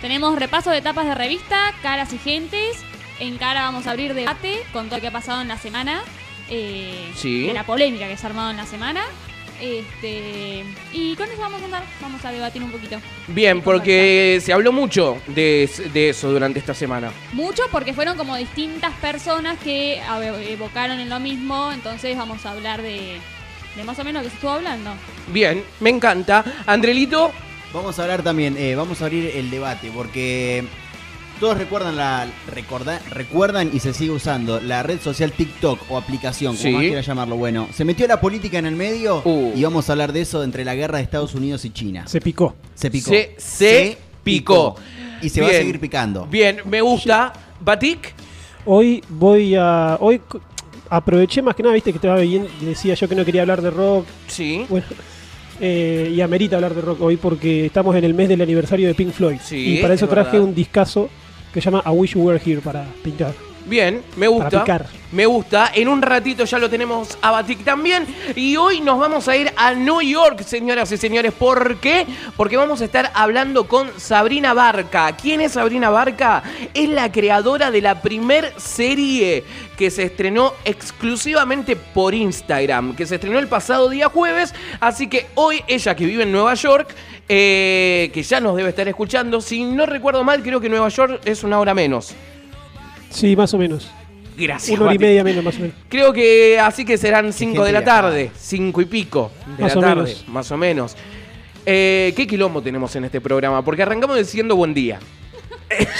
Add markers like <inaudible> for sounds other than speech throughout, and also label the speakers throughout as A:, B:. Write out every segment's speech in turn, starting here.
A: Tenemos repaso de etapas de revista, caras y gentes. En cara vamos a abrir debate con todo lo que ha pasado en la semana. eh,
B: Sí.
A: De la polémica que se ha armado en la semana. Este, y con eso vamos a andar, vamos a debatir un poquito.
B: Bien, porque se habló mucho de, de eso durante esta semana.
A: Mucho porque fueron como distintas personas que evocaron en lo mismo, entonces vamos a hablar de, de más o menos lo que se estuvo hablando.
B: Bien, me encanta. Andrelito,
C: Vamos a hablar también, eh, vamos a abrir el debate, porque todos recuerdan la recorda- recuerdan y se sigue usando la red social TikTok o aplicación, como
B: Sí.
C: más quiera llamarlo. Bueno, se metió la política en el medio
B: Uh.
C: y vamos a hablar de eso entre la guerra de Estados Unidos y China.
D: Se picó.
C: Se picó.
B: Se- se picó.
C: Y se va a seguir picando.
B: bien, me gusta. Batik,
D: Hoy voy a. Hoy aproveché más que nada, viste que estaba bien. Decía yo que no quería hablar de rock.
B: sí.
D: Bueno. Eh, y amerita hablar de rock hoy porque estamos en el mes del aniversario de Pink Floyd.
B: Sí,
D: y para eso
B: es
D: traje
B: verdad.
D: un discazo que se llama I Wish You Were Here para pintar.
B: Bien, me
D: Para
B: gusta.
D: picar.
B: Me gusta. En un ratito ya lo tenemos a Batik también. Y hoy nos vamos a ir a New York, señoras y señores. ¿Por qué? Porque vamos a estar hablando con Sabrina Barca. ¿Quién es Sabrina Barca? Es la creadora de la primer serie que se estrenó exclusivamente por Instagram, que se estrenó el pasado día jueves. Así que hoy ella que vive en Nueva York, eh, que ya nos debe estar escuchando, si no recuerdo mal, creo que Nueva York es una hora menos.
D: Sí, más o menos.
B: Gracias.
D: Una hora y media menos, más o menos.
B: Creo que así que serán 5
C: gente
B: de la tarde, 5 y pico de
D: Más
B: la tarde,
D: menos.
B: más o menos. Eh, ¿Qué quilombo tenemos en este programa? Porque arrancamos diciendo buen día.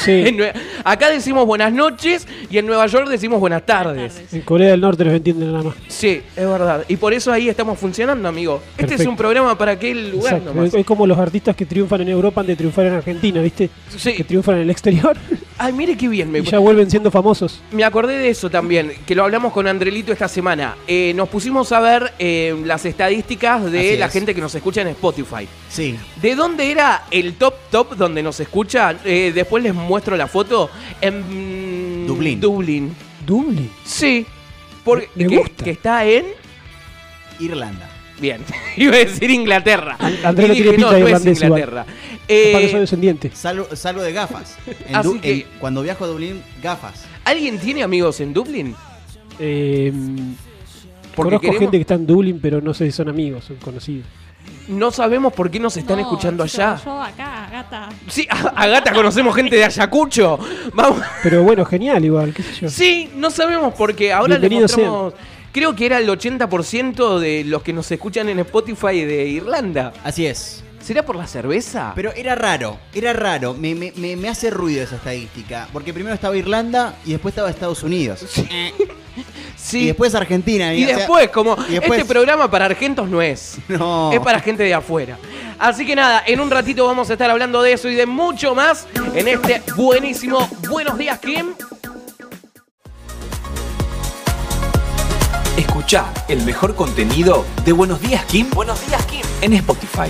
D: Sí. <laughs>
B: Acá decimos buenas noches y en Nueva York decimos buenas tardes.
D: En Corea del Norte los entienden nada más.
B: Sí, es verdad. Y por eso ahí estamos funcionando, amigo. Este es un programa para aquel lugar
D: Exacto.
B: nomás.
D: Es como los artistas que triunfan en Europa han de triunfar en Argentina, ¿viste?
B: Sí.
D: Que triunfan en el exterior
B: Ay, mire qué bien. Me,
D: y ya vuelven siendo famosos.
B: me acordé de eso también, que lo hablamos con Andrelito esta semana. Eh, nos pusimos a ver eh, las estadísticas de
C: Así
B: la
C: es.
B: gente que nos escucha en Spotify.
C: Sí.
B: ¿De dónde era el top top donde nos escucha? Eh, después les muestro la foto. En
C: Dublín.
B: Dublín.
D: Dublín.
B: Sí. Porque,
D: Me gusta.
B: que está en.
C: Irlanda.
B: Bien. <laughs> Iba a decir Inglaterra.
D: An- Andrés no tiene pinta
B: no,
D: de
B: no es
D: igual.
B: Inglaterra.
D: Capaz que
B: Eh,
D: soy descendiente.
C: Salvo, salvo de gafas. <laughs> En
B: Así
C: Du-
B: que-
C: en- cuando viajo a Dublín, gafas.
B: ¿Alguien tiene amigos en Dublín?
D: Eh,
B: Porque
D: conozco
B: queremos-
D: gente que está en Dublín, pero no sé si son amigos, son conocidos.
B: No sabemos por qué nos están
A: No,
B: escuchando
A: chicos,
B: allá.
A: Yo acá, gata.
B: Sí, a, a Gata conocemos gente de Ayacucho. Vamos.
D: Pero bueno, genial igual, qué sé yo.
B: Sí, no sabemos porque ahora le
D: Bienvenidos
B: mostramos. Creo que era el 80% de los que nos escuchan en Spotify de Irlanda.
C: Así es.
B: ¿Será por la cerveza?
C: Pero era raro, era raro. Me, me- me- me hace ruido esa estadística. Porque primero estaba Irlanda y después estaba Estados Unidos.
B: sí. <laughs>
C: Y después Argentina.
B: Y
C: o sea,
B: después, como
C: y después-
B: este programa para argentos no es. <laughs>
C: No.
B: Es para gente de afuera. Así que nada, en un ratito vamos a estar hablando de eso y de mucho más en este buenísimo Buenos Días, Kim.
E: Escucha el mejor contenido de Buenos Días Kim. Buenos Días Kim en Spotify.